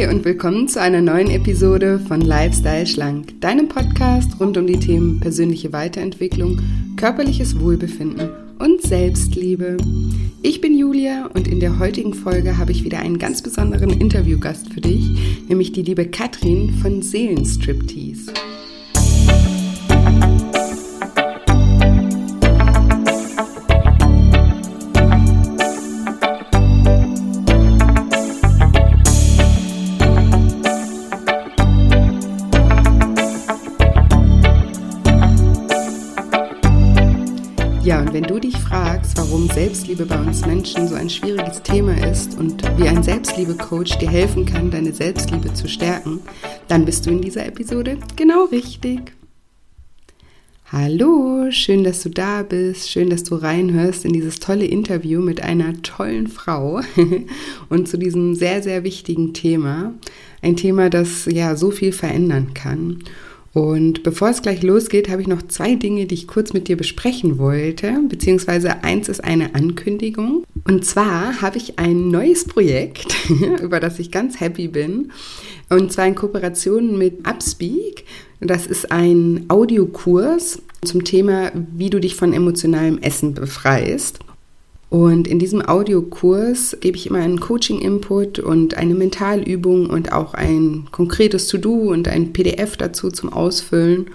Hi und willkommen zu einer neuen Episode von Lifestyle Schlank, deinem Podcast rund um die Themen persönliche Weiterentwicklung, körperliches Wohlbefinden und Selbstliebe. Ich bin Julia und in der heutigen Folge habe ich wieder einen ganz besonderen Interviewgast für dich, nämlich die liebe Katrin von Seelenstriptease. Selbstliebe bei uns Menschen so ein schwieriges Thema ist und wie ein Selbstliebe-Coach dir helfen kann, deine Selbstliebe zu stärken, dann bist du in dieser Episode genau richtig. Hallo, schön, dass du da bist, schön, dass du reinhörst in dieses tolle Interview mit einer tollen Frau und zu diesem sehr, sehr wichtigen Thema. Ein Thema, das ja so viel verändern kann. Und bevor es gleich losgeht, habe ich noch zwei Dinge, die ich kurz mit dir besprechen wollte, beziehungsweise eins ist eine Ankündigung. Und zwar habe ich ein neues Projekt, über das ich ganz happy bin, und zwar in Kooperation mit Upspeak. Das ist ein Audiokurs zum Thema, wie du dich von emotionalem Essen befreist. Und in diesem Audiokurs gebe ich immer einen Coaching-Input und eine Mentalübung und auch ein konkretes To-Do und ein PDF dazu zum Ausfüllen.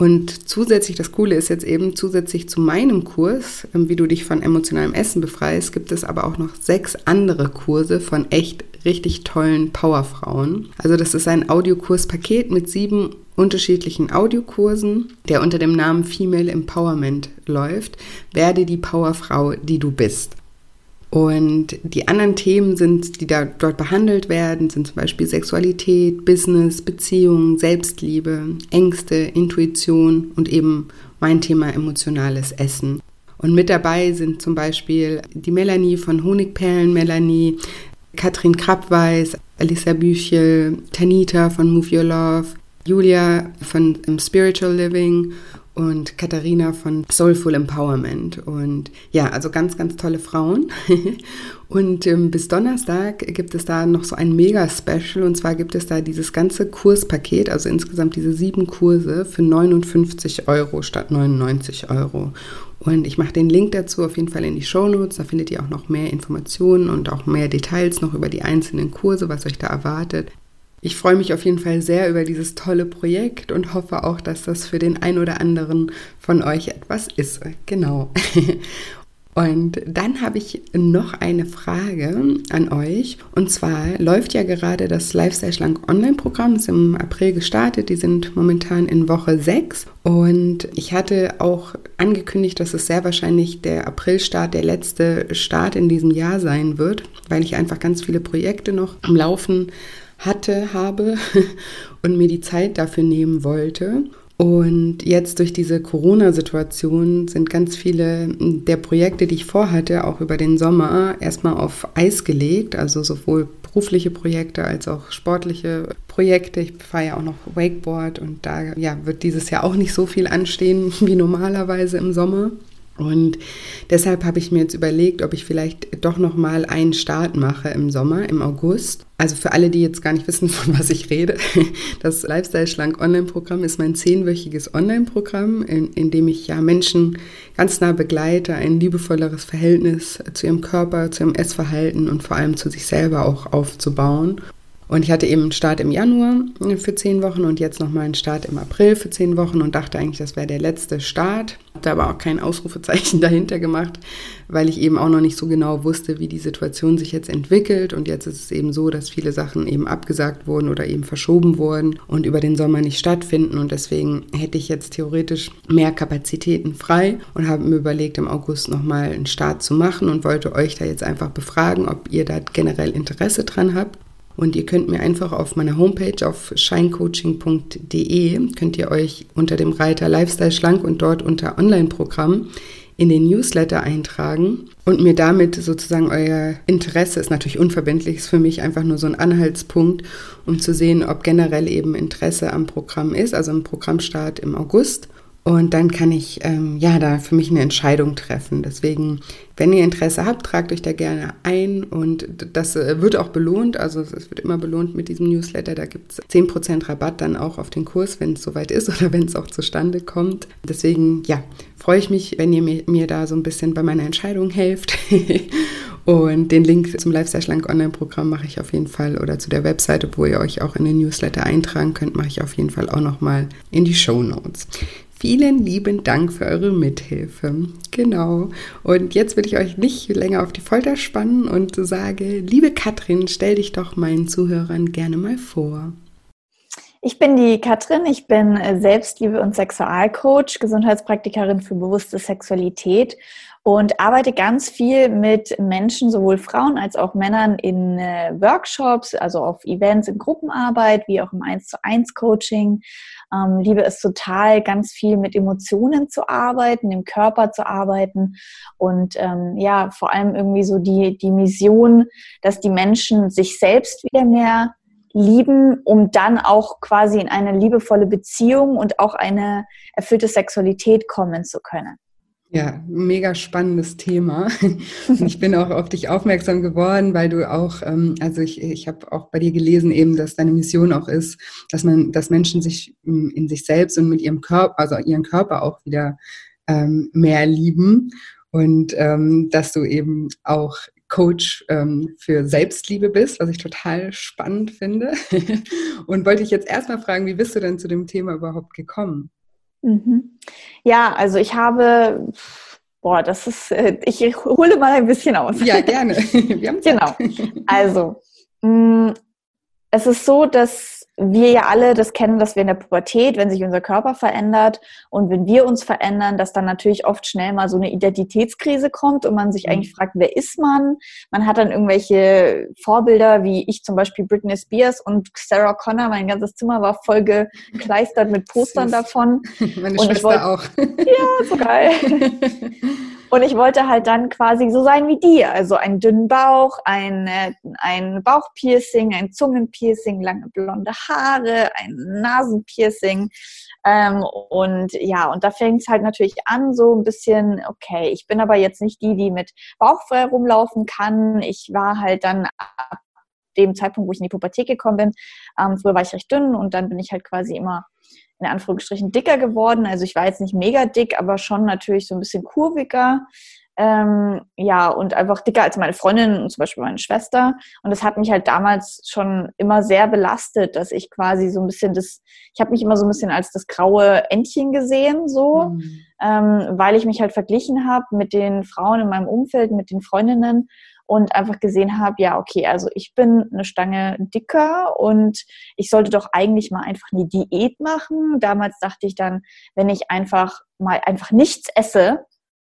Und zusätzlich, das Coole ist jetzt eben, zusätzlich zu meinem Kurs, ähm, wie du dich von emotionalem Essen befreist, gibt es aber auch noch sechs andere Kurse von echt richtig tollen Powerfrauen. Also das ist ein Audiokurspaket mit sieben unterschiedlichen Audiokursen, der unter dem Namen Female Empowerment läuft. Werde die Powerfrau, die du bist. Und die anderen Themen sind, die da dort behandelt werden, sind zum Beispiel Sexualität, Business, Beziehungen, Selbstliebe, Ängste, Intuition und eben mein Thema emotionales Essen. Und mit dabei sind zum Beispiel die Melanie von Honigperlen Melanie, Katrin Krappweis, Alissa Büchel, Tanita von Move Your Love, Julia von Spiritual Living und Katharina von Soulful Empowerment. Und ja, also ganz, ganz tolle Frauen. und ähm, bis Donnerstag gibt es da noch so ein Mega-Special. Und zwar gibt es da dieses ganze Kurspaket, also insgesamt diese sieben Kurse für 59 Euro statt 99 Euro. Und ich mache den Link dazu auf jeden Fall in die Show Notes. Da findet ihr auch noch mehr Informationen und auch mehr Details noch über die einzelnen Kurse, was euch da erwartet. Ich freue mich auf jeden Fall sehr über dieses tolle Projekt und hoffe auch, dass das für den ein oder anderen von euch etwas ist. Genau. Und dann habe ich noch eine Frage an euch. Und zwar läuft ja gerade das Lifestyle Schlank Online-Programm, ist im April gestartet. Die sind momentan in Woche 6. Und ich hatte auch angekündigt, dass es sehr wahrscheinlich der Aprilstart der letzte Start in diesem Jahr sein wird, weil ich einfach ganz viele Projekte noch am Laufen hatte, habe und mir die Zeit dafür nehmen wollte. Und jetzt durch diese Corona-Situation sind ganz viele der Projekte, die ich vorhatte, auch über den Sommer erstmal auf Eis gelegt. Also sowohl berufliche Projekte als auch sportliche Projekte. Ich fahre ja auch noch Wakeboard und da ja, wird dieses Jahr auch nicht so viel anstehen wie normalerweise im Sommer. Und deshalb habe ich mir jetzt überlegt, ob ich vielleicht doch noch mal einen Start mache im Sommer, im August. Also für alle, die jetzt gar nicht wissen, von was ich rede, das Lifestyle Schlank Online-Programm ist mein zehnwöchiges Online-Programm, in, in dem ich ja Menschen ganz nah begleite, ein liebevolleres Verhältnis zu ihrem Körper, zu ihrem Essverhalten und vor allem zu sich selber auch aufzubauen. Und ich hatte eben einen Start im Januar für zehn Wochen und jetzt nochmal einen Start im April für zehn Wochen und dachte eigentlich, das wäre der letzte Start. Habe da aber auch kein Ausrufezeichen dahinter gemacht, weil ich eben auch noch nicht so genau wusste, wie die Situation sich jetzt entwickelt. Und jetzt ist es eben so, dass viele Sachen eben abgesagt wurden oder eben verschoben wurden und über den Sommer nicht stattfinden. Und deswegen hätte ich jetzt theoretisch mehr Kapazitäten frei und habe mir überlegt, im August nochmal einen Start zu machen und wollte euch da jetzt einfach befragen, ob ihr da generell Interesse dran habt. Und ihr könnt mir einfach auf meiner Homepage auf shinecoaching.de könnt ihr euch unter dem Reiter Lifestyle schlank und dort unter Online-Programm in den Newsletter eintragen und mir damit sozusagen euer Interesse ist natürlich unverbindlich, ist für mich einfach nur so ein Anhaltspunkt, um zu sehen, ob generell eben Interesse am Programm ist, also im Programmstart im August. Und dann kann ich ähm, ja da für mich eine Entscheidung treffen. Deswegen, wenn ihr Interesse habt, tragt euch da gerne ein und das äh, wird auch belohnt. Also es wird immer belohnt mit diesem Newsletter. Da gibt es 10% Rabatt dann auch auf den Kurs, wenn es soweit ist oder wenn es auch zustande kommt. Deswegen, ja, freue ich mich, wenn ihr mir, mir da so ein bisschen bei meiner Entscheidung helft. Und den Link zum Lifestyle Schlank Online-Programm mache ich auf jeden Fall oder zu der Webseite, wo ihr euch auch in den Newsletter eintragen könnt, mache ich auf jeden Fall auch nochmal in die Show Notes. Vielen lieben Dank für eure Mithilfe. Genau. Und jetzt will ich euch nicht länger auf die Folter spannen und sage, liebe Katrin, stell dich doch meinen Zuhörern gerne mal vor. Ich bin die Katrin, ich bin Selbstliebe- und Sexualcoach, Gesundheitspraktikerin für bewusste Sexualität und arbeite ganz viel mit Menschen, sowohl Frauen als auch Männern in äh, Workshops, also auf Events, in Gruppenarbeit, wie auch im 1 zu 1 Coaching. Ähm, liebe es total, ganz viel mit Emotionen zu arbeiten, im Körper zu arbeiten und ähm, ja, vor allem irgendwie so die, die Mission, dass die Menschen sich selbst wieder mehr lieben, um dann auch quasi in eine liebevolle Beziehung und auch eine erfüllte Sexualität kommen zu können. Ja, mega spannendes Thema. Ich bin auch auf dich aufmerksam geworden, weil du auch, ähm, also ich, ich habe auch bei dir gelesen eben, dass deine Mission auch ist, dass man, dass Menschen sich ähm, in sich selbst und mit ihrem Körper, also ihren Körper auch wieder ähm, mehr lieben und ähm, dass du eben auch Coach ähm, für Selbstliebe bist, was ich total spannend finde. und wollte ich jetzt erstmal fragen, wie bist du denn zu dem Thema überhaupt gekommen? Mhm. Ja, also ich habe, boah, das ist, äh, ich hole mal ein bisschen aus. Ja, gerne. Genau. Also, mm, es ist so, dass wir ja alle das kennen, dass wir in der Pubertät, wenn sich unser Körper verändert und wenn wir uns verändern, dass dann natürlich oft schnell mal so eine Identitätskrise kommt und man sich mhm. eigentlich fragt, wer ist man? Man hat dann irgendwelche Vorbilder, wie ich zum Beispiel Britney Spears und Sarah Connor. Mein ganzes Zimmer war voll gekleistert mit Postern davon. Meine und Schwester wollt, auch. Ja, so geil. Und ich wollte halt dann quasi so sein wie die. Also einen dünnen Bauch, ein, äh, ein Bauchpiercing, ein Zungenpiercing, lange blonde Haare, ein Nasenpiercing. Ähm, und ja, und da fängt es halt natürlich an, so ein bisschen, okay, ich bin aber jetzt nicht die, die mit Bauchfrei rumlaufen kann. Ich war halt dann ab dem Zeitpunkt, wo ich in die Pubertät gekommen bin, ähm, früher war ich recht dünn und dann bin ich halt quasi immer in Anführungsstrichen dicker geworden. Also ich war jetzt nicht mega dick, aber schon natürlich so ein bisschen kurviger. Ähm, ja, und einfach dicker als meine Freundin und zum Beispiel meine Schwester. Und das hat mich halt damals schon immer sehr belastet, dass ich quasi so ein bisschen das, ich habe mich immer so ein bisschen als das graue Entchen gesehen, so, mhm. ähm, weil ich mich halt verglichen habe mit den Frauen in meinem Umfeld, mit den Freundinnen und einfach gesehen habe, ja, okay, also ich bin eine Stange dicker und ich sollte doch eigentlich mal einfach eine Diät machen. Damals dachte ich dann, wenn ich einfach mal einfach nichts esse,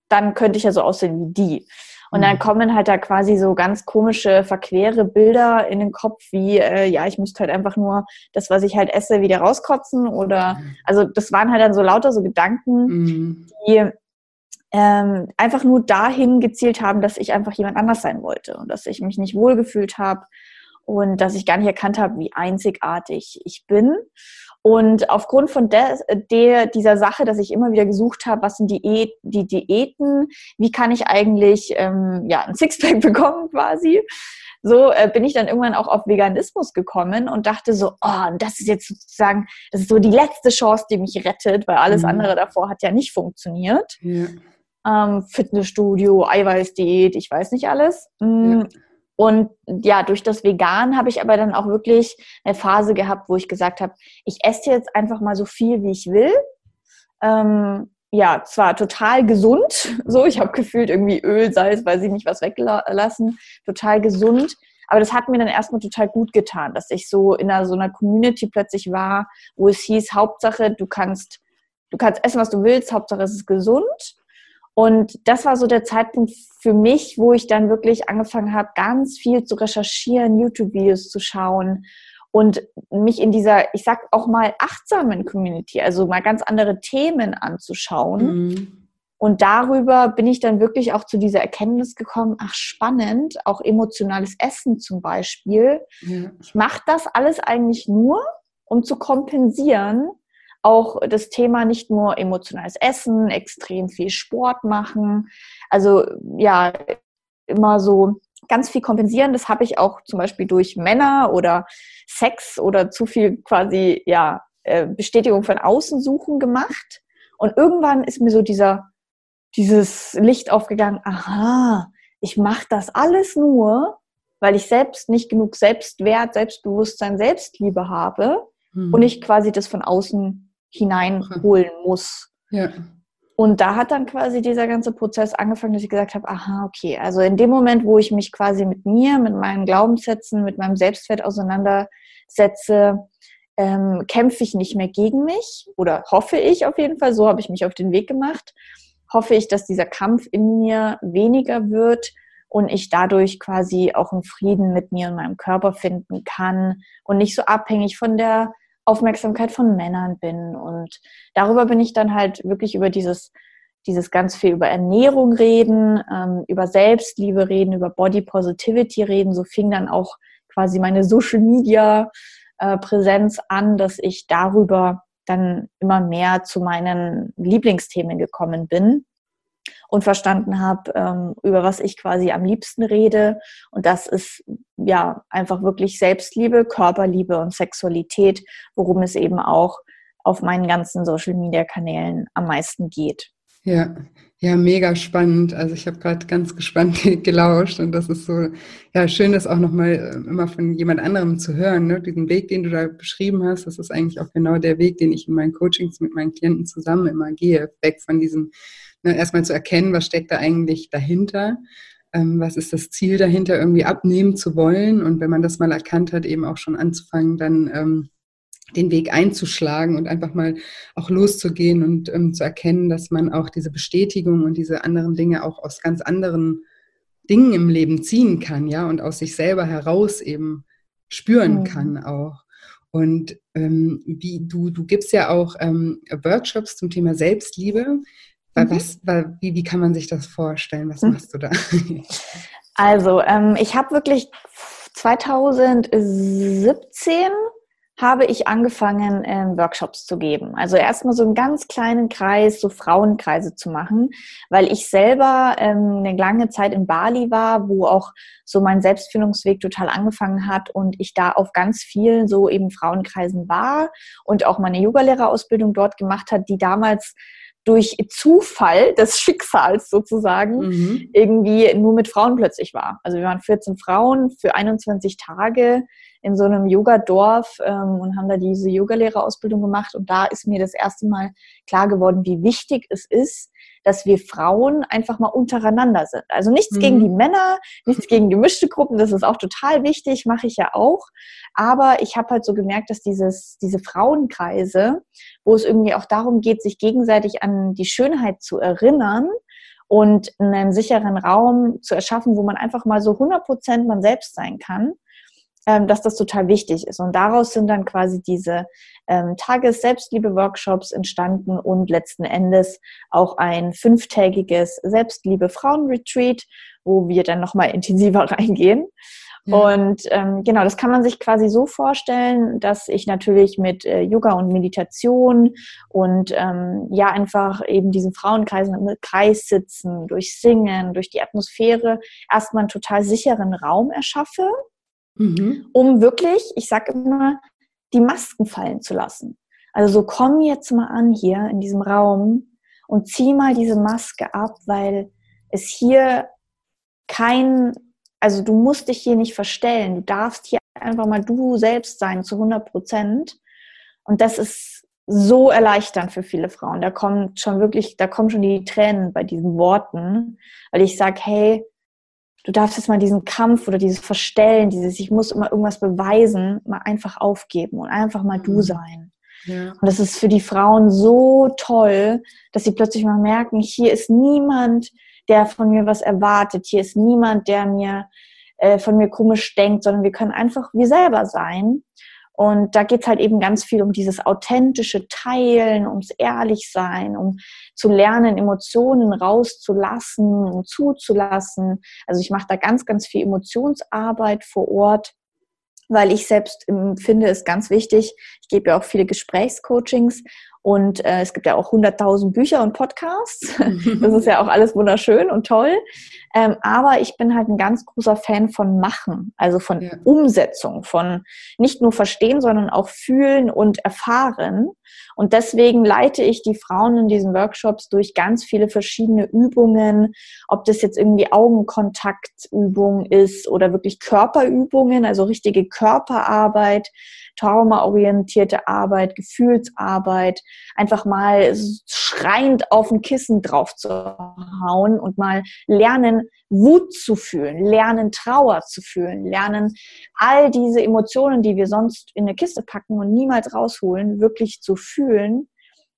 dann könnte ich ja so aussehen wie die. Und dann mhm. kommen halt da quasi so ganz komische, verquere Bilder in den Kopf, wie, äh, ja, ich müsste halt einfach nur das, was ich halt esse, wieder rauskotzen. Oder, mhm. also das waren halt dann so lauter so Gedanken, mhm. die ähm, einfach nur dahin gezielt haben, dass ich einfach jemand anders sein wollte und dass ich mich nicht wohlgefühlt habe und dass ich gar nicht erkannt habe, wie einzigartig ich bin. Und aufgrund von der, der, dieser Sache, dass ich immer wieder gesucht habe, was sind die, die Diäten, wie kann ich eigentlich ähm, ja, ein Sixpack bekommen quasi, so äh, bin ich dann irgendwann auch auf Veganismus gekommen und dachte so, oh, das ist jetzt sozusagen, das ist so die letzte Chance, die mich rettet, weil alles mhm. andere davor hat ja nicht funktioniert. Ja ähm, Fitnessstudio, Eiweißdiät, ich weiß nicht alles. Ja. Und ja, durch das Vegan habe ich aber dann auch wirklich eine Phase gehabt, wo ich gesagt habe, ich esse jetzt einfach mal so viel, wie ich will. Ähm, ja, zwar total gesund, so, ich habe gefühlt irgendwie Öl, Salz, weiß ich nicht, was weggelassen, total gesund. Aber das hat mir dann erstmal total gut getan, dass ich so in einer, so einer Community plötzlich war, wo es hieß, Hauptsache, du kannst, du kannst essen, was du willst, Hauptsache es ist gesund. Und das war so der Zeitpunkt für mich, wo ich dann wirklich angefangen habe, ganz viel zu recherchieren, YouTube-Videos zu schauen und mich in dieser, ich sag auch mal, achtsamen Community, also mal ganz andere Themen anzuschauen. Mhm. Und darüber bin ich dann wirklich auch zu dieser Erkenntnis gekommen, ach spannend, auch emotionales Essen zum Beispiel. Ja. Ich mache das alles eigentlich nur, um zu kompensieren, auch das Thema nicht nur emotionales Essen, extrem viel Sport machen. Also ja, immer so ganz viel kompensieren. Das habe ich auch zum Beispiel durch Männer oder Sex oder zu viel quasi, ja, äh, Bestätigung von außen suchen gemacht. Und irgendwann ist mir so dieser, dieses Licht aufgegangen, aha, ich mache das alles nur, weil ich selbst nicht genug Selbstwert, Selbstbewusstsein, Selbstliebe habe mhm. und ich quasi das von außen hineinholen muss. Ja. Und da hat dann quasi dieser ganze Prozess angefangen, dass ich gesagt habe, aha, okay, also in dem Moment, wo ich mich quasi mit mir, mit meinen Glaubenssätzen, mit meinem Selbstwert auseinandersetze, ähm, kämpfe ich nicht mehr gegen mich oder hoffe ich auf jeden Fall, so habe ich mich auf den Weg gemacht, hoffe ich, dass dieser Kampf in mir weniger wird und ich dadurch quasi auch einen Frieden mit mir und meinem Körper finden kann und nicht so abhängig von der Aufmerksamkeit von Männern bin. Und darüber bin ich dann halt wirklich über dieses, dieses ganz viel über Ernährung reden, ähm, über Selbstliebe reden, über Body Positivity reden. So fing dann auch quasi meine Social Media äh, Präsenz an, dass ich darüber dann immer mehr zu meinen Lieblingsthemen gekommen bin und verstanden habe, ähm, über was ich quasi am liebsten rede. Und das ist ja einfach wirklich Selbstliebe, Körperliebe und Sexualität, worum es eben auch auf meinen ganzen Social-Media-Kanälen am meisten geht. Ja, ja, mega spannend. Also ich habe gerade ganz gespannt gelauscht und das ist so, ja, schön, das auch nochmal äh, immer von jemand anderem zu hören. Ne? Diesen Weg, den du da beschrieben hast, das ist eigentlich auch genau der Weg, den ich in meinen Coachings mit meinen Klienten zusammen immer gehe. Weg von diesem Ne, erstmal zu erkennen, was steckt da eigentlich dahinter, ähm, was ist das Ziel dahinter, irgendwie abnehmen zu wollen. Und wenn man das mal erkannt hat, eben auch schon anzufangen, dann ähm, den Weg einzuschlagen und einfach mal auch loszugehen und ähm, zu erkennen, dass man auch diese Bestätigung und diese anderen Dinge auch aus ganz anderen Dingen im Leben ziehen kann, ja, und aus sich selber heraus eben spüren mhm. kann auch. Und ähm, wie du, du gibst ja auch ähm, Workshops zum Thema Selbstliebe. Mhm. Was, wie, wie kann man sich das vorstellen? Was mhm. machst du da? Also, ähm, ich habe wirklich 2017 habe ich angefangen, ähm, Workshops zu geben. Also erstmal so einen ganz kleinen Kreis, so Frauenkreise zu machen, weil ich selber ähm, eine lange Zeit in Bali war, wo auch so mein Selbstfindungsweg total angefangen hat und ich da auf ganz vielen so eben Frauenkreisen war und auch meine Yogalehrerausbildung dort gemacht hat, die damals durch Zufall des Schicksals sozusagen mhm. irgendwie nur mit Frauen plötzlich war. Also wir waren 14 Frauen für 21 Tage in so einem Yoga-Dorf ähm, und haben da diese Yogalehrerausbildung gemacht. Und da ist mir das erste Mal klar geworden, wie wichtig es ist, dass wir Frauen einfach mal untereinander sind. Also nichts mhm. gegen die Männer, nichts gegen gemischte Gruppen, das ist auch total wichtig, mache ich ja auch. Aber ich habe halt so gemerkt, dass dieses, diese Frauenkreise, wo es irgendwie auch darum geht, sich gegenseitig an die Schönheit zu erinnern, und einen sicheren Raum zu erschaffen, wo man einfach mal so 100 Prozent man selbst sein kann, ähm, dass das total wichtig ist. Und daraus sind dann quasi diese ähm, Tages-Selbstliebe-Workshops entstanden und letzten Endes auch ein fünftägiges Selbstliebe-Frauen-Retreat, wo wir dann nochmal intensiver reingehen. Und ähm, genau, das kann man sich quasi so vorstellen, dass ich natürlich mit äh, Yoga und Meditation und ähm, ja einfach eben diesen Frauenkreis im Kreis sitzen, durch Singen, durch die Atmosphäre erstmal einen total sicheren Raum erschaffe, mhm. um wirklich, ich sage immer, die Masken fallen zu lassen. Also so komm jetzt mal an hier in diesem Raum und zieh mal diese Maske ab, weil es hier kein, also du musst dich hier nicht verstellen. Du darfst hier einfach mal du selbst sein zu 100 Prozent. Und das ist so erleichternd für viele Frauen. Da kommt schon wirklich, da kommen schon die Tränen bei diesen Worten, weil ich sage, hey, du darfst jetzt mal diesen Kampf oder dieses Verstellen, dieses ich muss immer irgendwas beweisen, mal einfach aufgeben und einfach mal du mhm. sein. Ja. Und das ist für die Frauen so toll, dass sie plötzlich mal merken, hier ist niemand, der von mir was erwartet, hier ist niemand, der mir äh, von mir komisch denkt, sondern wir können einfach wir selber sein. Und da geht's halt eben ganz viel um dieses authentische Teilen, ums Ehrlichsein, um zu lernen, Emotionen rauszulassen und zuzulassen. Also ich mache da ganz, ganz viel Emotionsarbeit vor Ort weil ich selbst finde es ganz wichtig. Ich gebe ja auch viele Gesprächscoachings und äh, es gibt ja auch 100.000 Bücher und Podcasts. das ist ja auch alles wunderschön und toll. Ähm, aber ich bin halt ein ganz großer Fan von Machen, also von ja. Umsetzung, von nicht nur verstehen, sondern auch fühlen und erfahren. Und deswegen leite ich die Frauen in diesen Workshops durch ganz viele verschiedene Übungen, ob das jetzt irgendwie Augenkontaktübung ist oder wirklich Körperübungen, also richtige Körperarbeit, traumaorientierte Arbeit, Gefühlsarbeit, einfach mal schreiend auf ein Kissen drauf zu hauen und mal lernen, Wut zu fühlen, lernen, Trauer zu fühlen, lernen, all diese Emotionen, die wir sonst in eine Kiste packen und niemals rausholen, wirklich zu fühlen,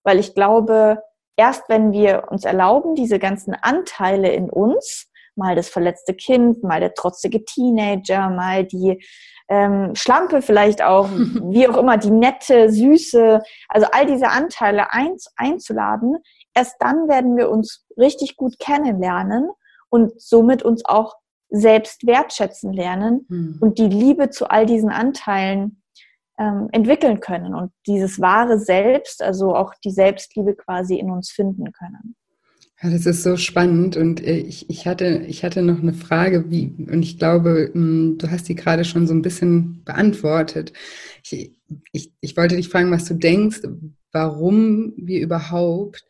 weil ich glaube, erst wenn wir uns erlauben, diese ganzen Anteile in uns, mal das verletzte Kind, mal der trotzige Teenager, mal die ähm, Schlampe vielleicht auch, wie auch immer, die nette, süße, also all diese Anteile ein, einzuladen. Erst dann werden wir uns richtig gut kennenlernen und somit uns auch selbst wertschätzen lernen mhm. und die Liebe zu all diesen Anteilen ähm, entwickeln können und dieses wahre Selbst, also auch die Selbstliebe quasi in uns finden können. Ja, das ist so spannend und äh, ich, ich, hatte, ich hatte noch eine Frage, wie, und ich glaube, hm, du hast die gerade schon so ein bisschen beantwortet. Ich, ich, ich wollte dich fragen, was du denkst, warum wir überhaupt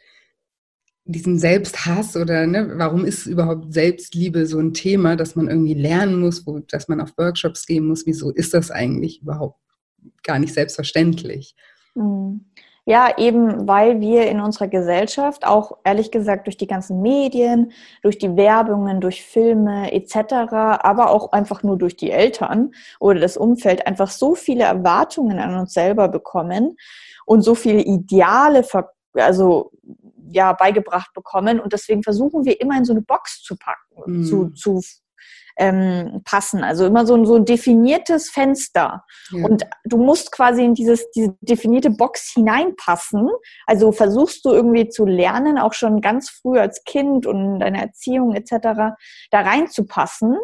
diesen Selbsthass oder ne, warum ist überhaupt Selbstliebe so ein Thema, dass man irgendwie lernen muss, wo, dass man auf Workshops gehen muss? Wieso ist das eigentlich überhaupt gar nicht selbstverständlich? Mhm. Ja, eben weil wir in unserer Gesellschaft auch ehrlich gesagt durch die ganzen Medien, durch die Werbungen, durch Filme etc., aber auch einfach nur durch die Eltern oder das Umfeld einfach so viele Erwartungen an uns selber bekommen und so viele Ideale also ja beigebracht bekommen und deswegen versuchen wir immer in so eine Box zu packen, mhm. zu, zu ähm, passen. Also immer so, so ein definiertes Fenster. Ja. Und du musst quasi in dieses, diese definierte Box hineinpassen. Also versuchst du irgendwie zu lernen, auch schon ganz früh als Kind und in deiner Erziehung etc. da reinzupassen.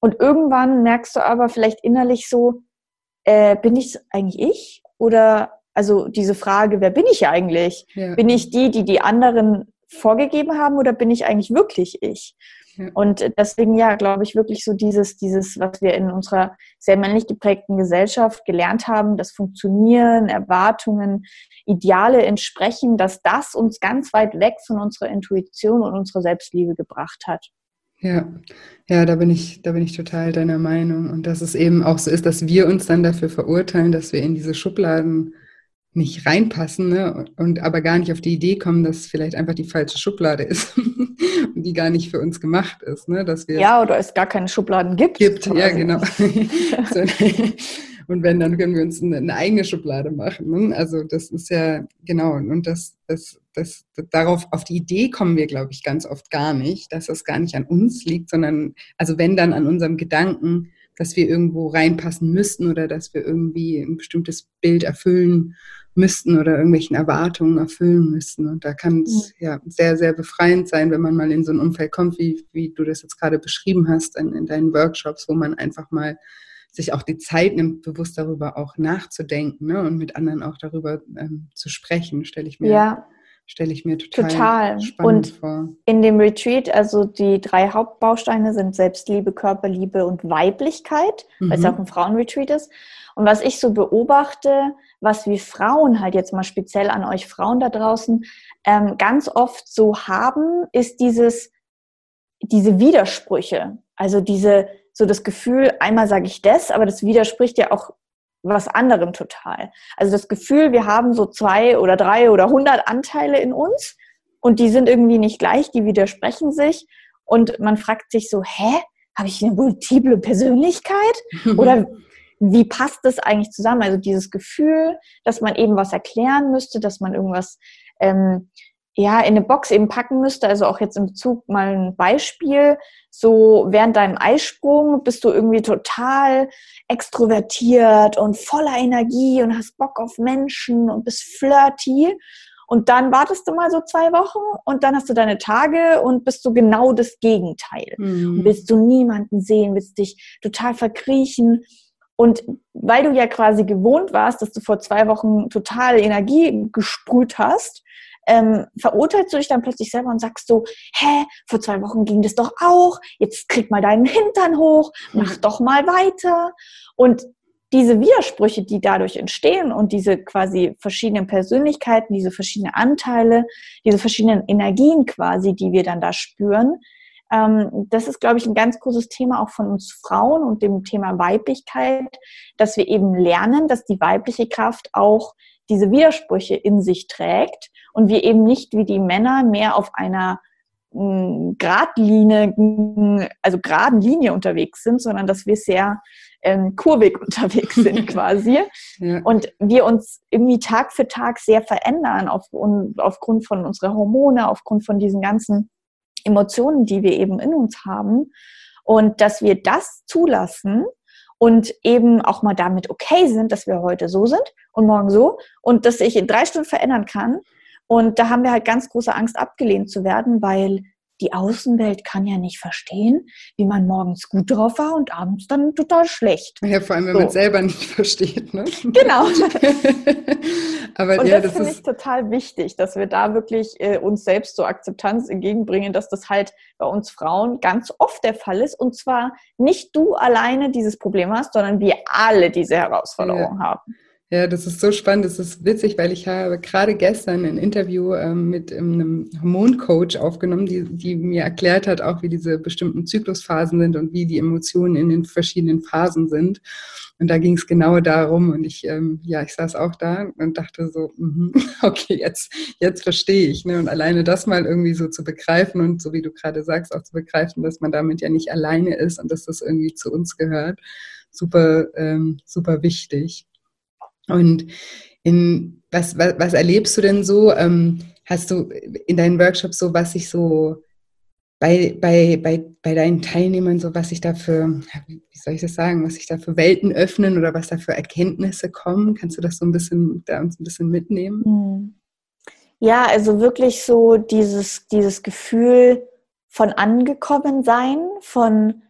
Und irgendwann merkst du aber vielleicht innerlich so, äh, bin ich eigentlich ich? Oder also diese Frage, wer bin ich eigentlich? Ja. Bin ich die, die die anderen vorgegeben haben oder bin ich eigentlich wirklich ich? Und deswegen, ja, glaube ich wirklich so dieses, dieses, was wir in unserer sehr männlich geprägten Gesellschaft gelernt haben, das Funktionieren, Erwartungen, Ideale entsprechen, dass das uns ganz weit weg von unserer Intuition und unserer Selbstliebe gebracht hat. Ja, ja, da bin ich, da bin ich total deiner Meinung. Und dass es eben auch so ist, dass wir uns dann dafür verurteilen, dass wir in diese Schubladen nicht reinpassen ne? und aber gar nicht auf die Idee kommen, dass vielleicht einfach die falsche Schublade ist und die gar nicht für uns gemacht ist. Ne? Dass wir ja, oder es gar keine Schubladen gibt. Gibt, ja, genau. und wenn, dann können wir uns eine, eine eigene Schublade machen. Ne? Also das ist ja, genau, und das, das, das, das, darauf, auf die Idee kommen wir, glaube ich, ganz oft gar nicht, dass das gar nicht an uns liegt, sondern, also wenn dann an unserem Gedanken, dass wir irgendwo reinpassen müssten oder dass wir irgendwie ein bestimmtes Bild erfüllen müssten oder irgendwelchen Erwartungen erfüllen müssten. Und da kann es ja. ja. sehr, sehr befreiend sein, wenn man mal in so ein Umfeld kommt, wie, wie du das jetzt gerade beschrieben hast in, in deinen Workshops, wo man einfach mal sich auch die Zeit nimmt, bewusst darüber auch nachzudenken ne? und mit anderen auch darüber ähm, zu sprechen, stelle ich mir. Ja. Stelle ich mir total, total. spannend und vor. In dem Retreat, also die drei Hauptbausteine sind Selbstliebe, Körperliebe und Weiblichkeit, mhm. weil es auch ein Frauenretreat ist. Und was ich so beobachte, was wir Frauen halt jetzt mal speziell an euch Frauen da draußen ähm, ganz oft so haben, ist dieses, diese Widersprüche. Also diese, so das Gefühl, einmal sage ich das, aber das widerspricht ja auch was anderem total. Also das Gefühl, wir haben so zwei oder drei oder hundert Anteile in uns und die sind irgendwie nicht gleich, die widersprechen sich und man fragt sich so, hä? Habe ich eine multiple Persönlichkeit? Oder wie passt das eigentlich zusammen? Also dieses Gefühl, dass man eben was erklären müsste, dass man irgendwas ähm, ja, in eine Box eben packen müsste. Also auch jetzt im Bezug mal ein Beispiel. So während deinem Eisprung bist du irgendwie total extrovertiert und voller Energie und hast Bock auf Menschen und bist flirty. Und dann wartest du mal so zwei Wochen und dann hast du deine Tage und bist du genau das Gegenteil. Mhm. Und willst du niemanden sehen, willst dich total verkriechen Und weil du ja quasi gewohnt warst, dass du vor zwei Wochen total Energie gesprüht hast, ähm, verurteilst du dich dann plötzlich selber und sagst so, hä, vor zwei Wochen ging das doch auch, jetzt krieg mal deinen Hintern hoch, mach mhm. doch mal weiter. Und diese Widersprüche, die dadurch entstehen und diese quasi verschiedenen Persönlichkeiten, diese verschiedenen Anteile, diese verschiedenen Energien quasi, die wir dann da spüren, das ist, glaube ich, ein ganz großes Thema auch von uns Frauen und dem Thema Weiblichkeit, dass wir eben lernen, dass die weibliche Kraft auch diese Widersprüche in sich trägt und wir eben nicht wie die Männer mehr auf einer Gradlinie, also geraden Linie unterwegs sind, sondern dass wir sehr ähm, kurvig unterwegs sind quasi. ja. Und wir uns irgendwie Tag für Tag sehr verändern auf, aufgrund von unserer Hormone, aufgrund von diesen ganzen Emotionen, die wir eben in uns haben. Und dass wir das zulassen und eben auch mal damit okay sind, dass wir heute so sind und morgen so und dass ich in drei Stunden verändern kann. Und da haben wir halt ganz große Angst, abgelehnt zu werden, weil die Außenwelt kann ja nicht verstehen, wie man morgens gut drauf war und abends dann total schlecht. Ja, vor allem, wenn so. man es selber nicht versteht. Ne? Genau. Aber, und ja, das, das finde ich total wichtig, dass wir da wirklich äh, uns selbst so Akzeptanz entgegenbringen, dass das halt bei uns Frauen ganz oft der Fall ist. Und zwar nicht du alleine dieses Problem hast, sondern wir alle diese Herausforderung ja. haben. Ja, das ist so spannend, das ist witzig, weil ich habe gerade gestern ein Interview ähm, mit ähm, einem Hormoncoach aufgenommen, die, die mir erklärt hat, auch wie diese bestimmten Zyklusphasen sind und wie die Emotionen in den verschiedenen Phasen sind. Und da ging es genau darum und ich, ähm, ja, ich saß auch da und dachte so, mm, okay, jetzt, jetzt verstehe ich. Ne? Und alleine das mal irgendwie so zu begreifen und so wie du gerade sagst, auch zu begreifen, dass man damit ja nicht alleine ist und dass das irgendwie zu uns gehört, super, ähm, super wichtig. Und in, was, was, was erlebst du denn so? Ähm, hast du in deinen Workshops so, was sich so bei, bei, bei, bei deinen Teilnehmern so, was sich da für, wie soll ich das sagen, was sich da für Welten öffnen oder was da für Erkenntnisse kommen? Kannst du das so ein bisschen, da uns ein bisschen mitnehmen? Hm. Ja, also wirklich so dieses, dieses Gefühl von angekommen sein, von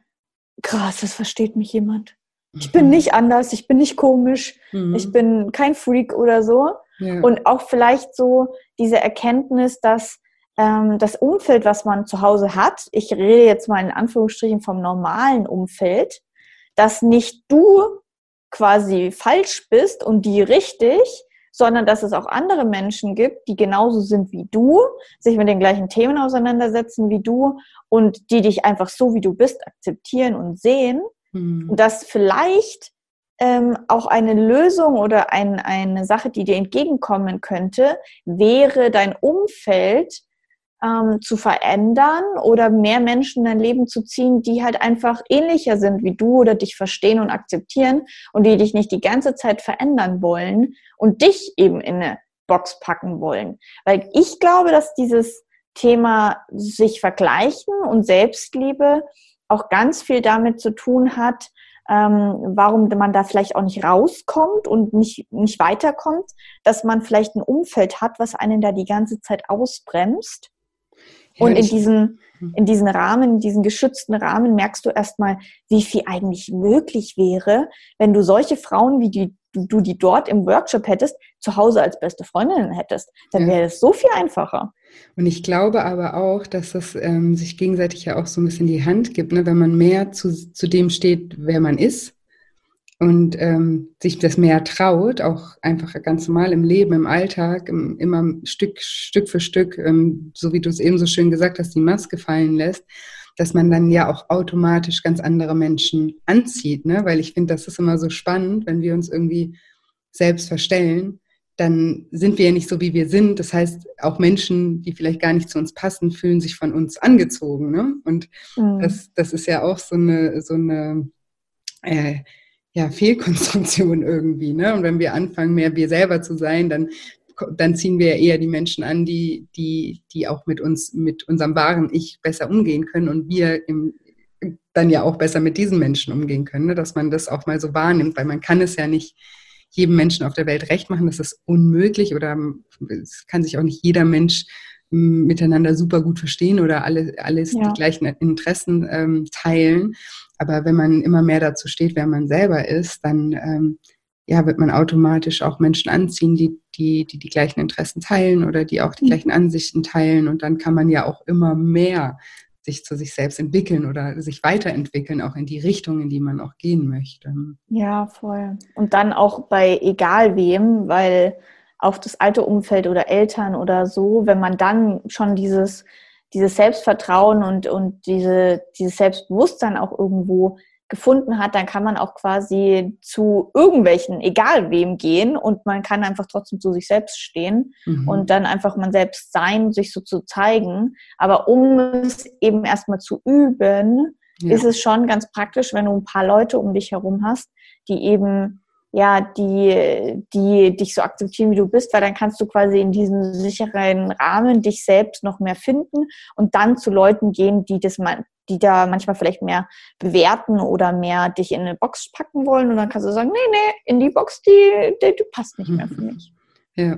krass, das versteht mich jemand. Ich bin nicht anders, ich bin nicht komisch, mhm. ich bin kein Freak oder so. Ja. Und auch vielleicht so diese Erkenntnis, dass ähm, das Umfeld, was man zu Hause hat, ich rede jetzt mal in Anführungsstrichen vom normalen Umfeld, dass nicht du quasi falsch bist und die richtig, sondern dass es auch andere Menschen gibt, die genauso sind wie du, sich mit den gleichen Themen auseinandersetzen wie du und die dich einfach so, wie du bist, akzeptieren und sehen. Mhm. Und dass vielleicht ähm, auch eine Lösung oder ein, eine Sache, die dir entgegenkommen könnte, wäre dein Umfeld ähm, zu verändern oder mehr Menschen in dein Leben zu ziehen, die halt einfach ähnlicher sind wie du oder dich verstehen und akzeptieren und die dich nicht die ganze Zeit verändern wollen und dich eben in eine Box packen wollen. Weil ich glaube, dass dieses Thema sich vergleichen und Selbstliebe auch ganz viel damit zu tun hat, ähm, warum man da vielleicht auch nicht rauskommt und nicht, nicht weiterkommt, dass man vielleicht ein Umfeld hat, was einen da die ganze Zeit ausbremst. Ja, und in diesen, hm. in diesen Rahmen, in diesen geschützten Rahmen merkst du erstmal, wie viel eigentlich möglich wäre, wenn du solche Frauen wie die du, du die dort im Workshop hättest, zu Hause als beste Freundin hättest, dann wäre es so viel einfacher. Und ich glaube aber auch, dass das ähm, sich gegenseitig ja auch so ein bisschen die Hand gibt, ne? wenn man mehr zu, zu dem steht, wer man ist und ähm, sich das mehr traut, auch einfach ganz normal im Leben, im Alltag, im, immer Stück, Stück für Stück, ähm, so wie du es eben so schön gesagt hast, die Maske fallen lässt, dass man dann ja auch automatisch ganz andere Menschen anzieht, ne? weil ich finde, das ist immer so spannend, wenn wir uns irgendwie selbst verstellen dann sind wir ja nicht so, wie wir sind. Das heißt, auch Menschen, die vielleicht gar nicht zu uns passen, fühlen sich von uns angezogen. Ne? Und mhm. das, das ist ja auch so eine, so eine äh, ja, Fehlkonstruktion irgendwie. Ne? Und wenn wir anfangen, mehr wir selber zu sein, dann, dann ziehen wir ja eher die Menschen an, die, die, die auch mit uns, mit unserem wahren Ich besser umgehen können und wir im, dann ja auch besser mit diesen Menschen umgehen können, ne? dass man das auch mal so wahrnimmt, weil man kann es ja nicht jedem Menschen auf der Welt recht machen. Das ist unmöglich oder es kann sich auch nicht jeder Mensch miteinander super gut verstehen oder alle, alles ja. die gleichen Interessen ähm, teilen. Aber wenn man immer mehr dazu steht, wer man selber ist, dann ähm, ja, wird man automatisch auch Menschen anziehen, die, die, die die gleichen Interessen teilen oder die auch die mhm. gleichen Ansichten teilen. Und dann kann man ja auch immer mehr sich zu sich selbst entwickeln oder sich weiterentwickeln, auch in die Richtung, in die man auch gehen möchte. Ja, voll. Und dann auch bei egal wem, weil auf das alte Umfeld oder Eltern oder so, wenn man dann schon dieses, dieses Selbstvertrauen und, und diese, dieses Selbstbewusstsein auch irgendwo gefunden hat, dann kann man auch quasi zu irgendwelchen, egal wem gehen und man kann einfach trotzdem zu sich selbst stehen mhm. und dann einfach man selbst sein, sich so zu zeigen. Aber um es eben erstmal zu üben, ja. ist es schon ganz praktisch, wenn du ein paar Leute um dich herum hast, die eben ja, die, die dich so akzeptieren, wie du bist, weil dann kannst du quasi in diesem sicheren Rahmen dich selbst noch mehr finden und dann zu Leuten gehen, die das mal, die da manchmal vielleicht mehr bewerten oder mehr dich in eine Box packen wollen und dann kannst du sagen, nee, nee, in die Box, die, die, die passt nicht mehr für mich. Ja,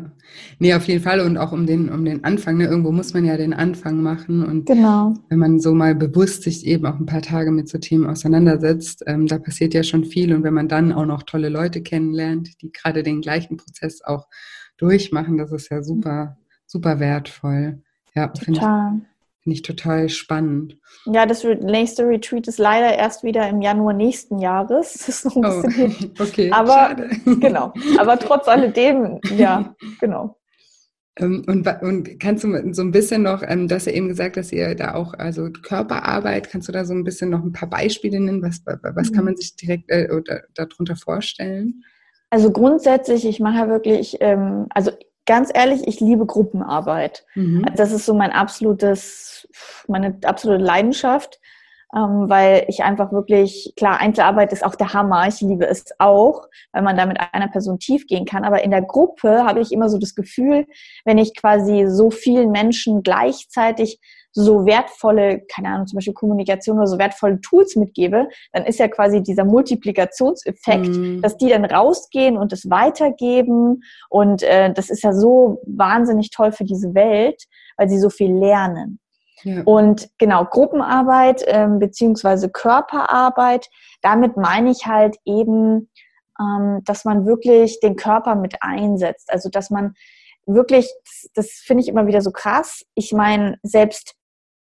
nee, auf jeden Fall und auch um den, um den Anfang, ne? irgendwo muss man ja den Anfang machen und genau. wenn man so mal bewusst sich eben auch ein paar Tage mit so Themen auseinandersetzt, ähm, da passiert ja schon viel und wenn man dann auch noch tolle Leute kennenlernt, die gerade den gleichen Prozess auch durchmachen, das ist ja super, super wertvoll. Ja, Total. Finde ich total spannend. Ja, das nächste Retreat ist leider erst wieder im Januar nächsten Jahres. Das ist noch ein oh, bisschen. Okay, aber schade. genau. Aber trotz alledem, ja, genau. Ähm, und, und, kannst du so ein bisschen noch, ähm, dass ihr eben gesagt, dass ihr da auch, also Körperarbeit, kannst du da so ein bisschen noch ein paar Beispiele nennen? Was, was kann mhm. man sich direkt äh, oder darunter vorstellen? Also grundsätzlich, ich mache ja wirklich, ähm, also ganz ehrlich, ich liebe Gruppenarbeit. Mhm. Das ist so mein absolutes, meine absolute Leidenschaft, ähm, weil ich einfach wirklich, klar, Einzelarbeit ist auch der Hammer. Ich liebe es auch, weil man da mit einer Person tief gehen kann. Aber in der Gruppe habe ich immer so das Gefühl, wenn ich quasi so vielen Menschen gleichzeitig so wertvolle, keine Ahnung, zum Beispiel Kommunikation oder so wertvolle Tools mitgebe, dann ist ja quasi dieser Multiplikationseffekt, mhm. dass die dann rausgehen und es weitergeben. Und äh, das ist ja so wahnsinnig toll für diese Welt, weil sie so viel lernen. Ja. Und genau, Gruppenarbeit ähm, beziehungsweise Körperarbeit, damit meine ich halt eben, ähm, dass man wirklich den Körper mit einsetzt. Also dass man wirklich, das, das finde ich immer wieder so krass. Ich meine, selbst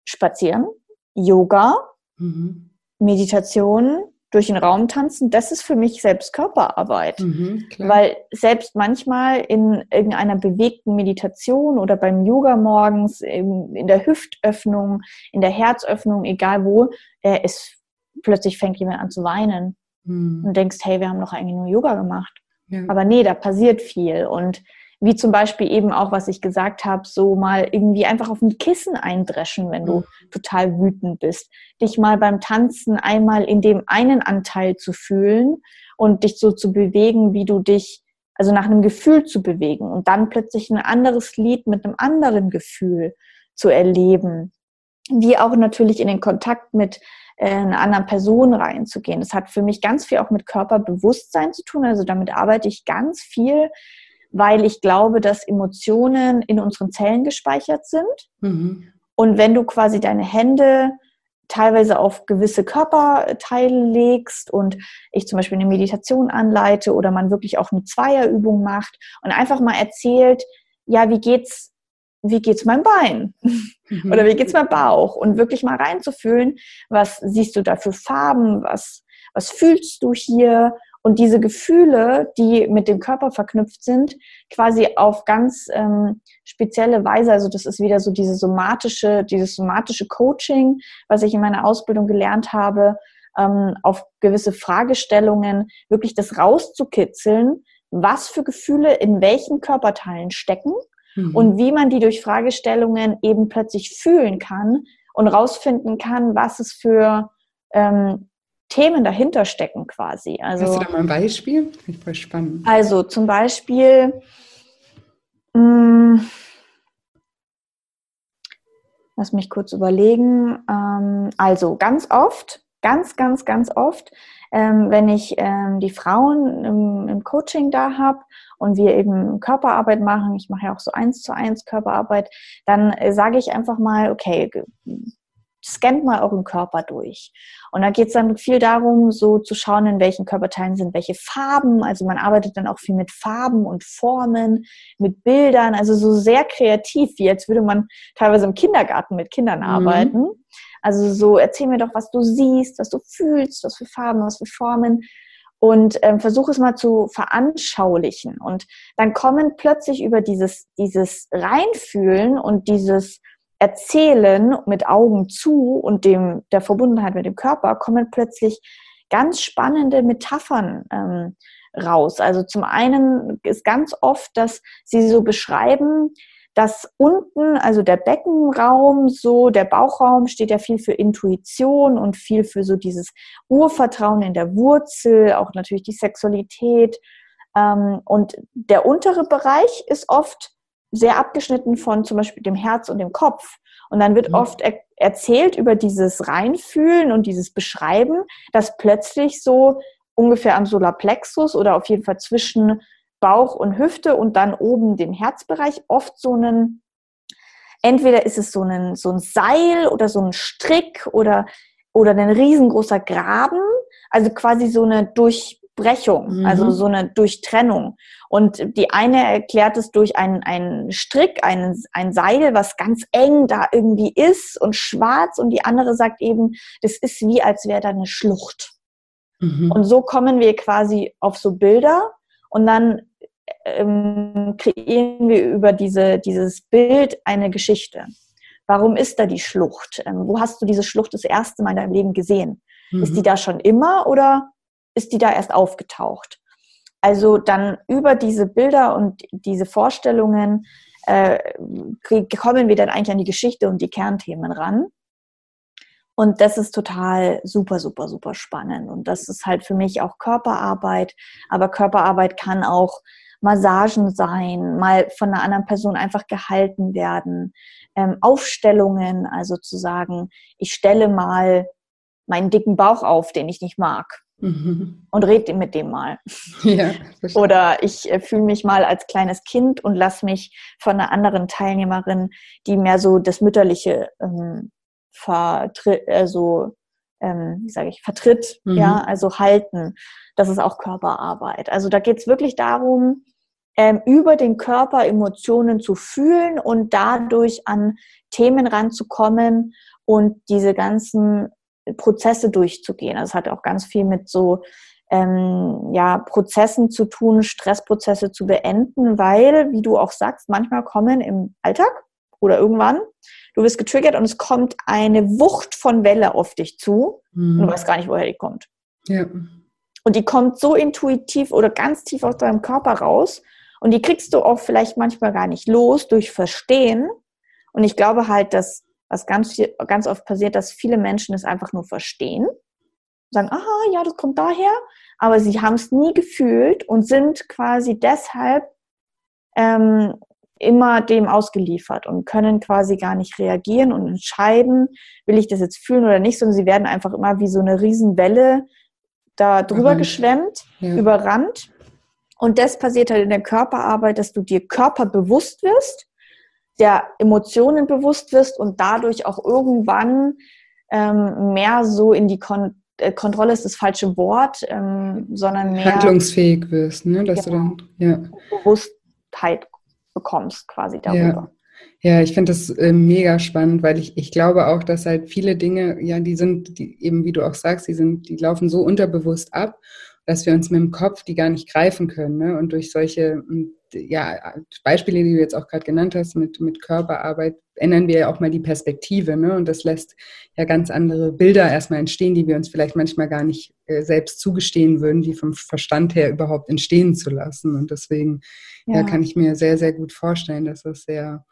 Spazieren, Yoga, mhm. Meditation, durch den Raum tanzen, das ist für mich selbst Körperarbeit. Mhm, Weil selbst manchmal in irgendeiner bewegten Meditation oder beim Yoga morgens, in der Hüftöffnung, in der Herzöffnung, egal wo, äh, ist, plötzlich fängt jemand an zu weinen. Mhm. Und denkst, hey, wir haben doch eigentlich nur Yoga gemacht. Ja. Aber nee, da passiert viel. Und wie zum Beispiel eben auch, was ich gesagt habe, so mal irgendwie einfach auf ein Kissen eindreschen, wenn du mhm. total wütend bist. Dich mal beim Tanzen einmal in dem einen Anteil zu fühlen und dich so zu bewegen, wie du dich, also nach einem Gefühl zu bewegen und dann plötzlich ein anderes Lied mit einem anderen Gefühl zu erleben. Wie auch natürlich in den Kontakt mit äh, einer anderen Person reinzugehen. Das hat für mich ganz viel auch mit Körperbewusstsein zu tun. Also damit arbeite ich ganz viel weil ich glaube, dass Emotionen in unseren Zellen gespeichert sind. Mhm. Und wenn du quasi deine Hände teilweise auf gewisse Körperteile legst und ich zum Beispiel eine Meditation anleite oder man wirklich auch eine Zweierübung macht und einfach mal erzählt, ja, wie geht's, wie geht's meinem Bein? Mhm. oder wie geht's meinem Bauch? Und wirklich mal reinzufühlen, was siehst du da für Farben? Was, was fühlst du hier? Und diese Gefühle, die mit dem Körper verknüpft sind, quasi auf ganz ähm, spezielle Weise, also das ist wieder so diese somatische, dieses somatische Coaching, was ich in meiner Ausbildung gelernt habe, ähm, auf gewisse Fragestellungen wirklich das rauszukitzeln, was für Gefühle in welchen Körperteilen stecken mhm. und wie man die durch Fragestellungen eben plötzlich fühlen kann und rausfinden kann, was es für ähm, Themen dahinter stecken quasi. Also, Hast du da mal ein Beispiel? Finde ich voll spannend. Also zum Beispiel, mh, mm, lass mich kurz überlegen. Ähm, also ganz oft ganz, ganz, ganz oft, ähm, wenn ich ähm, die Frauen im, im Coaching da habe und wir eben Körperarbeit machen, ich mache ja auch so eins zu eins Körperarbeit, dann äh, sage ich einfach mal, okay, scannt mal euren Körper durch. Und da geht es dann viel darum, so zu schauen, in welchen Körperteilen sind welche Farben. Also man arbeitet dann auch viel mit Farben und Formen, mit Bildern, also so sehr kreativ, wie als würde man teilweise im Kindergarten mit Kindern mhm. arbeiten. Also so, erzähl mir doch, was du siehst, was du fühlst, was für Farben, was für Formen. Und ähm, versuch es mal zu veranschaulichen. Und dann kommen plötzlich über dieses, dieses Reinfühlen und dieses Erzählen mit Augen zu und dem, der Verbundenheit mit dem Körper kommen plötzlich ganz spannende Metaphern ähm, raus. Also zum einen ist ganz oft, dass sie so beschreiben, dass unten, also der Beckenraum, so der Bauchraum steht ja viel für Intuition und viel für so dieses Urvertrauen in der Wurzel, auch natürlich die Sexualität. Ähm, und der untere Bereich ist oft sehr abgeschnitten von zum Beispiel dem Herz und dem Kopf. Und dann wird mhm. oft er erzählt über dieses Reinfühlen und dieses Beschreiben, dass plötzlich so ungefähr am Solarplexus oder auf jeden Fall zwischen Bauch und Hüfte und dann oben dem Herzbereich oft so einen, entweder ist es so ein, so ein Seil oder so ein Strick oder, oder ein riesengroßer Graben, also quasi so eine Durch, Brechung, mhm. also so eine Durchtrennung. Und die eine erklärt es durch einen, einen Strick, einen, ein Seil, was ganz eng da irgendwie ist und schwarz. Und die andere sagt eben, das ist wie, als wäre da eine Schlucht. Mhm. Und so kommen wir quasi auf so Bilder und dann ähm, kreieren wir über diese, dieses Bild eine Geschichte. Warum ist da die Schlucht? Ähm, wo hast du diese Schlucht das erste Mal in deinem Leben gesehen? Mhm. Ist die da schon immer oder ist die da erst aufgetaucht. Also dann über diese Bilder und diese Vorstellungen äh, kommen wir dann eigentlich an die Geschichte und die Kernthemen ran. Und das ist total super, super, super spannend. Und das ist halt für mich auch Körperarbeit. Aber Körperarbeit kann auch Massagen sein, mal von einer anderen Person einfach gehalten werden, ähm, Aufstellungen, also zu sagen, ich stelle mal meinen dicken Bauch auf, den ich nicht mag. Mhm. Und rede mit dem mal. Ja, Oder ich äh, fühle mich mal als kleines Kind und lasse mich von einer anderen Teilnehmerin, die mehr so das Mütterliche ähm, vertritt, also ähm, wie sage ich, vertritt, mhm. ja, also halten. Das ist auch Körperarbeit. Also da geht es wirklich darum, ähm, über den Körper Emotionen zu fühlen und dadurch an Themen ranzukommen und diese ganzen Prozesse durchzugehen. Also es hat auch ganz viel mit so ähm, ja, Prozessen zu tun, Stressprozesse zu beenden, weil, wie du auch sagst, manchmal kommen im Alltag oder irgendwann, du wirst getriggert und es kommt eine Wucht von Welle auf dich zu mhm. und du weißt gar nicht, woher die kommt. Ja. Und die kommt so intuitiv oder ganz tief aus deinem Körper raus und die kriegst du auch vielleicht manchmal gar nicht los durch Verstehen. Und ich glaube halt, dass was ganz, viel, ganz oft passiert, dass viele Menschen es einfach nur verstehen, sagen, aha, ja, das kommt daher, aber sie haben es nie gefühlt und sind quasi deshalb ähm, immer dem ausgeliefert und können quasi gar nicht reagieren und entscheiden, will ich das jetzt fühlen oder nicht, sondern sie werden einfach immer wie so eine Riesenwelle da drüber mhm. geschwemmt, ja. überrannt. Und das passiert halt in der Körperarbeit, dass du dir körperbewusst wirst der Emotionen bewusst wirst und dadurch auch irgendwann ähm, mehr so in die Kon äh, Kontrolle ist das falsche Wort, ähm, sondern mehr handlungsfähig wirst, ne? dass genau, du dann ja. Bewusstheit bekommst quasi darüber. Ja, ja ich finde das äh, mega spannend, weil ich, ich glaube auch, dass halt viele Dinge, ja, die sind, die, eben wie du auch sagst, die sind, die laufen so unterbewusst ab, dass wir uns mit dem Kopf die gar nicht greifen können. Ne? Und durch solche ja, Beispiele, die du jetzt auch gerade genannt hast, mit, mit Körperarbeit, ändern wir ja auch mal die Perspektive. Ne? Und das lässt ja ganz andere Bilder erstmal entstehen, die wir uns vielleicht manchmal gar nicht äh, selbst zugestehen würden, die vom Verstand her überhaupt entstehen zu lassen. Und deswegen ja. ja kann ich mir sehr, sehr gut vorstellen, dass das sehr.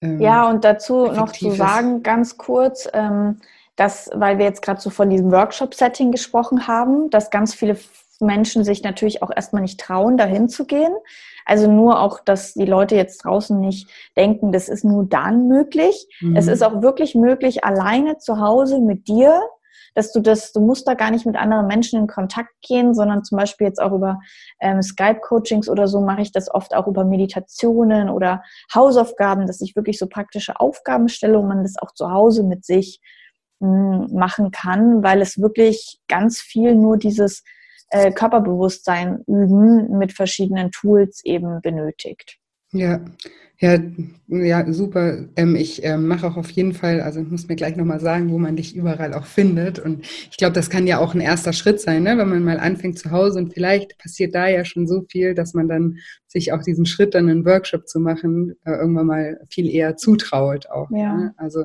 Ähm, ja, und dazu noch zu sagen, ganz kurz, ähm, dass, weil wir jetzt gerade so von diesem Workshop-Setting gesprochen haben, dass ganz viele Menschen sich natürlich auch erstmal nicht trauen, dahin zu gehen. Also nur auch, dass die Leute jetzt draußen nicht denken, das ist nur dann möglich. Mhm. Es ist auch wirklich möglich, alleine zu Hause mit dir dass du das, du musst da gar nicht mit anderen Menschen in Kontakt gehen, sondern zum Beispiel jetzt auch über ähm, Skype-Coachings oder so mache ich das oft auch über Meditationen oder Hausaufgaben, dass ich wirklich so praktische Aufgaben stelle und man das auch zu Hause mit sich hm, machen kann, weil es wirklich ganz viel nur dieses äh, Körperbewusstsein üben mit verschiedenen Tools eben benötigt. Ja, ja, ja, super. Ähm, ich ähm, mache auch auf jeden Fall, also ich muss mir gleich nochmal sagen, wo man dich überall auch findet. Und ich glaube, das kann ja auch ein erster Schritt sein, ne? wenn man mal anfängt zu Hause und vielleicht passiert da ja schon so viel, dass man dann sich auch diesen Schritt, dann einen Workshop zu machen, äh, irgendwann mal viel eher zutraut auch. Ja. Ne? Also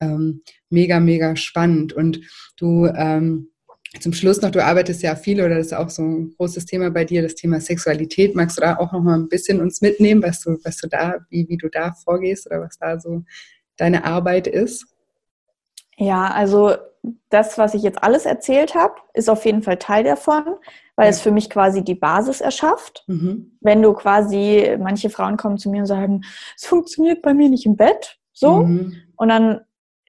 ähm, mega, mega spannend. Und du ähm, zum Schluss noch, du arbeitest ja viel oder das ist auch so ein großes Thema bei dir, das Thema Sexualität. Magst du da auch noch mal ein bisschen uns mitnehmen, was du, was du da, wie, wie du da vorgehst oder was da so deine Arbeit ist? Ja, also das, was ich jetzt alles erzählt habe, ist auf jeden Fall Teil davon, weil ja. es für mich quasi die Basis erschafft. Mhm. Wenn du quasi, manche Frauen kommen zu mir und sagen, es funktioniert bei mir nicht im Bett, so. Mhm. Und dann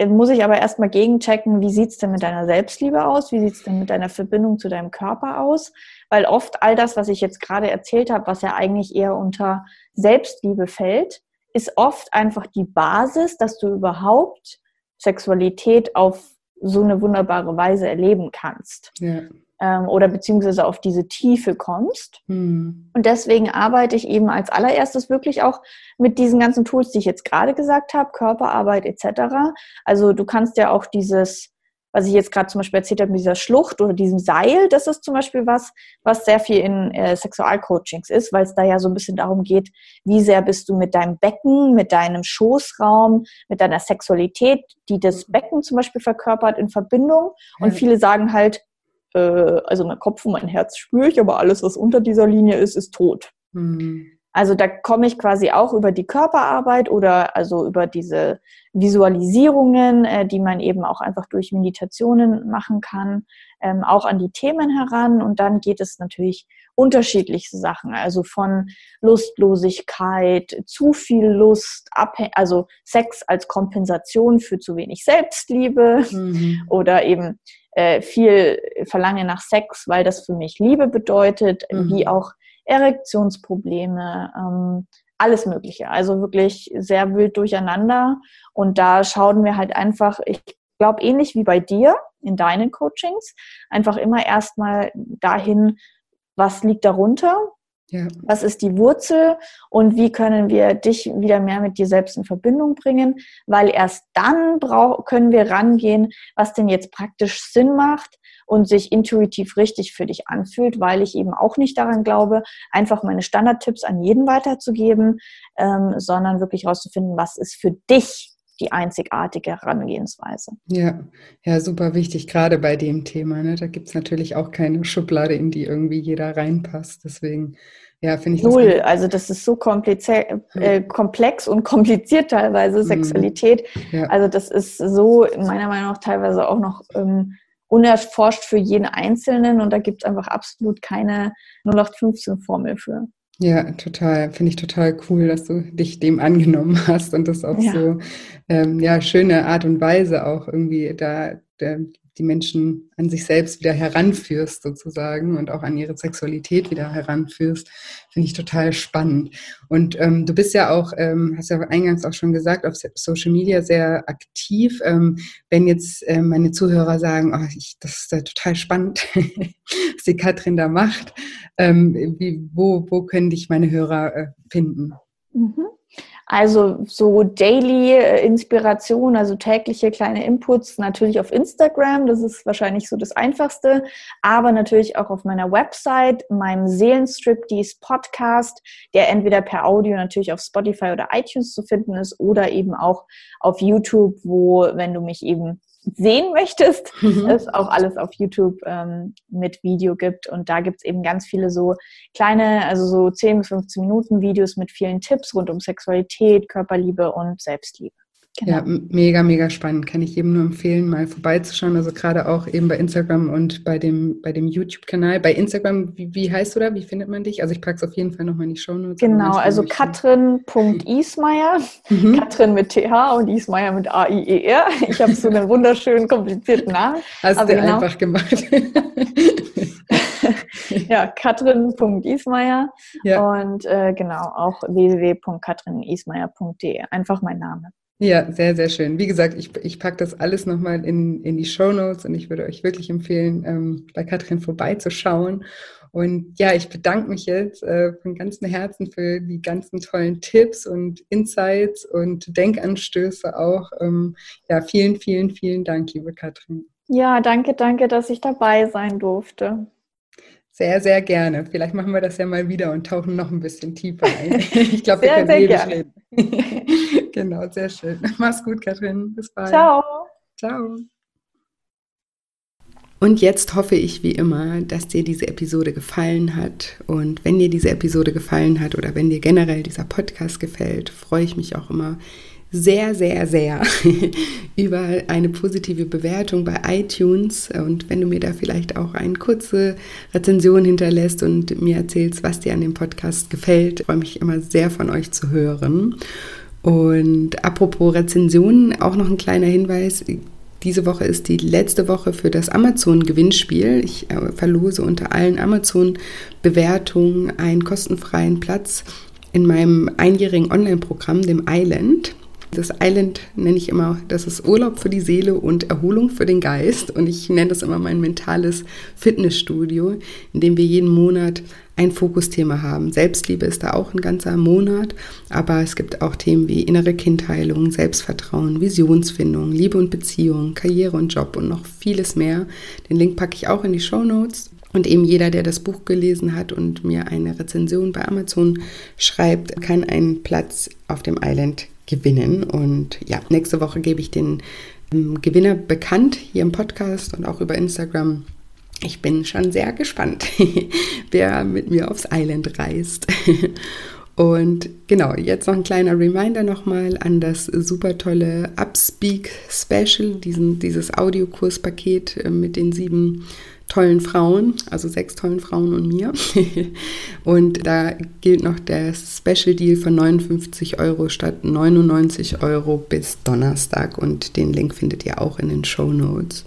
muss ich aber erstmal gegenchecken, wie sieht's denn mit deiner Selbstliebe aus? Wie sieht's denn mit deiner Verbindung zu deinem Körper aus? Weil oft all das, was ich jetzt gerade erzählt habe, was ja eigentlich eher unter Selbstliebe fällt, ist oft einfach die Basis, dass du überhaupt Sexualität auf so eine wunderbare Weise erleben kannst. Ja ähm, oder beziehungsweise auf diese Tiefe kommst. Mhm. Und deswegen arbeite ich eben als allererstes wirklich auch mit diesen ganzen Tools, die ich jetzt gerade gesagt habe, Körperarbeit etc. Also du kannst ja auch dieses was ich jetzt gerade zum Beispiel erzählt habe mit dieser Schlucht oder diesem Seil, das ist zum Beispiel was, was sehr viel in äh, Sexualcoachings ist, weil es da ja so ein bisschen darum geht, wie sehr bist du mit deinem Becken, mit deinem Schoßraum, mit deiner Sexualität, die das Becken zum Beispiel verkörpert, in Verbindung. Und viele sagen halt, äh, also mein Kopf und mein Herz spüre ich, aber alles, was unter dieser Linie ist, ist tot. Mhm. Also da komme ich quasi auch über die Körperarbeit oder also über diese Visualisierungen, äh, die man eben auch einfach durch Meditationen machen kann, ähm, auch an die Themen heran. Und dann geht es natürlich unterschiedlichste Sachen, also von Lustlosigkeit, zu viel Lust, also Sex als Kompensation für zu wenig Selbstliebe mhm. oder eben äh, viel verlange nach Sex, weil das für mich Liebe bedeutet, mhm. wie auch Erektionsprobleme, ähm, alles Mögliche. Also wirklich sehr wild durcheinander. Und da schauen wir halt einfach, ich glaube, ähnlich wie bei dir in deinen Coachings, einfach immer erstmal dahin, was liegt darunter, ja. Was ist die Wurzel und wie können wir dich wieder mehr mit dir selbst in Verbindung bringen? Weil erst dann brauch, können wir rangehen, was denn jetzt praktisch Sinn macht und sich intuitiv richtig für dich anfühlt, weil ich eben auch nicht daran glaube, einfach meine Standardtipps an jeden weiterzugeben, ähm, sondern wirklich herauszufinden, was ist für dich die einzigartige Herangehensweise. Ja, ja, super wichtig, gerade bei dem Thema. Ne? Da gibt es natürlich auch keine Schublade, in die irgendwie jeder reinpasst. Deswegen, ja, finde ich Null. Das also das ist so äh, komplex und kompliziert teilweise, mhm. Sexualität. Ja. Also das ist so meiner Meinung nach teilweise auch noch ähm, unerforscht für jeden Einzelnen und da gibt es einfach absolut keine 0815-Formel für. Ja, total. Finde ich total cool, dass du dich dem angenommen hast und das auf ja. so ähm, ja, schöne Art und Weise auch irgendwie da, da die Menschen an sich selbst wieder heranführst sozusagen und auch an ihre Sexualität wieder heranführst, finde ich total spannend. Und ähm, du bist ja auch, ähm, hast ja eingangs auch schon gesagt, auf Social Media sehr aktiv. Ähm, wenn jetzt ähm, meine Zuhörer sagen, oh, ich, das ist ja total spannend, was die Katrin da macht, ähm, wie, wo, wo können dich meine Hörer äh, finden? Mhm. Also so Daily äh, Inspiration, also tägliche kleine Inputs natürlich auf Instagram, das ist wahrscheinlich so das Einfachste, aber natürlich auch auf meiner Website, meinem Seelenstrip, dies Podcast, der entweder per Audio natürlich auf Spotify oder iTunes zu finden ist oder eben auch auf YouTube, wo, wenn du mich eben sehen möchtest, mhm. es auch alles auf YouTube ähm, mit Video gibt. Und da gibt es eben ganz viele so kleine, also so 10 bis 15 Minuten Videos mit vielen Tipps rund um Sexualität, Körperliebe und Selbstliebe. Genau. Ja, mega, mega spannend. Kann ich jedem nur empfehlen, mal vorbeizuschauen. Also gerade auch eben bei Instagram und bei dem, bei dem YouTube-Kanal. Bei Instagram, wie, wie heißt du da? Wie findet man dich? Also ich packe es auf jeden Fall nochmal in die Show Notes. Genau, also Katrin.ismeier. Mhm. Katrin mit TH und Ismeier mit A-I-E-R. Ich habe so einen wunderschönen, komplizierten Namen. Hast du genau. einfach gemacht. ja, katrin.ismeier ja. und äh, genau auch www.katrinismeier.de. Einfach mein Name. Ja, sehr, sehr schön. Wie gesagt, ich, ich packe das alles nochmal in, in die Show Notes und ich würde euch wirklich empfehlen, ähm, bei Katrin vorbeizuschauen. Und ja, ich bedanke mich jetzt äh, von ganzem Herzen für die ganzen tollen Tipps und Insights und Denkanstöße auch. Ähm, ja, vielen, vielen, vielen Dank, liebe Katrin. Ja, danke, danke, dass ich dabei sein durfte. Sehr, sehr gerne. Vielleicht machen wir das ja mal wieder und tauchen noch ein bisschen tiefer ein. Ich glaube, wir können sehr ewig reden. genau, sehr schön. Mach's gut, Katrin. Bis bald. Ciao. Ciao. Und jetzt hoffe ich wie immer, dass dir diese Episode gefallen hat. Und wenn dir diese Episode gefallen hat oder wenn dir generell dieser Podcast gefällt, freue ich mich auch immer sehr, sehr, sehr über eine positive Bewertung bei iTunes. Und wenn du mir da vielleicht auch eine kurze Rezension hinterlässt und mir erzählst, was dir an dem Podcast gefällt, freue mich immer sehr von euch zu hören. Und apropos Rezensionen, auch noch ein kleiner Hinweis. Diese Woche ist die letzte Woche für das Amazon-Gewinnspiel. Ich äh, verlose unter allen Amazon-Bewertungen einen kostenfreien Platz in meinem einjährigen Online-Programm, dem Island. Das Island nenne ich immer, das ist Urlaub für die Seele und Erholung für den Geist. Und ich nenne das immer mein mentales Fitnessstudio, in dem wir jeden Monat ein Fokusthema haben. Selbstliebe ist da auch ein ganzer Monat, aber es gibt auch Themen wie innere Kindheilung, Selbstvertrauen, Visionsfindung, Liebe und Beziehung, Karriere und Job und noch vieles mehr. Den Link packe ich auch in die Show Notes. Und eben jeder, der das Buch gelesen hat und mir eine Rezension bei Amazon schreibt, kann einen Platz auf dem Island gewinnen. Und ja, nächste Woche gebe ich den ähm, Gewinner bekannt hier im Podcast und auch über Instagram. Ich bin schon sehr gespannt, wer mit mir aufs Island reist. Und genau, jetzt noch ein kleiner Reminder nochmal an das super tolle Upspeak Special, diesen, dieses Audiokurspaket äh, mit den sieben tollen Frauen, also sechs tollen Frauen und mir. und da gilt noch der Special Deal von 59 Euro statt 99 Euro bis Donnerstag und den Link findet ihr auch in den Show Notes.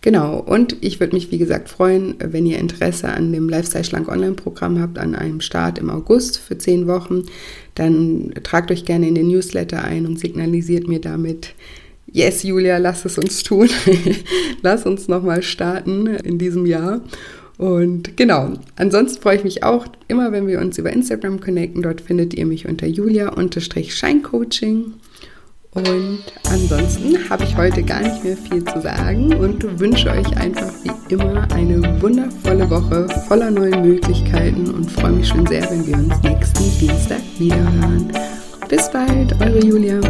Genau, und ich würde mich wie gesagt freuen, wenn ihr Interesse an dem Lifestyle Schlank Online-Programm habt, an einem Start im August für zehn Wochen, dann tragt euch gerne in den Newsletter ein und signalisiert mir damit, yes, Julia, lass es uns tun. lass uns nochmal starten in diesem Jahr. Und genau, ansonsten freue ich mich auch immer, wenn wir uns über Instagram connecten. Dort findet ihr mich unter julia-scheincoaching. Und ansonsten habe ich heute gar nicht mehr viel zu sagen und wünsche euch einfach wie immer eine wundervolle Woche voller neuen Möglichkeiten und freue mich schon sehr, wenn wir uns nächsten Dienstag wiederhören. Bis bald, eure Julia.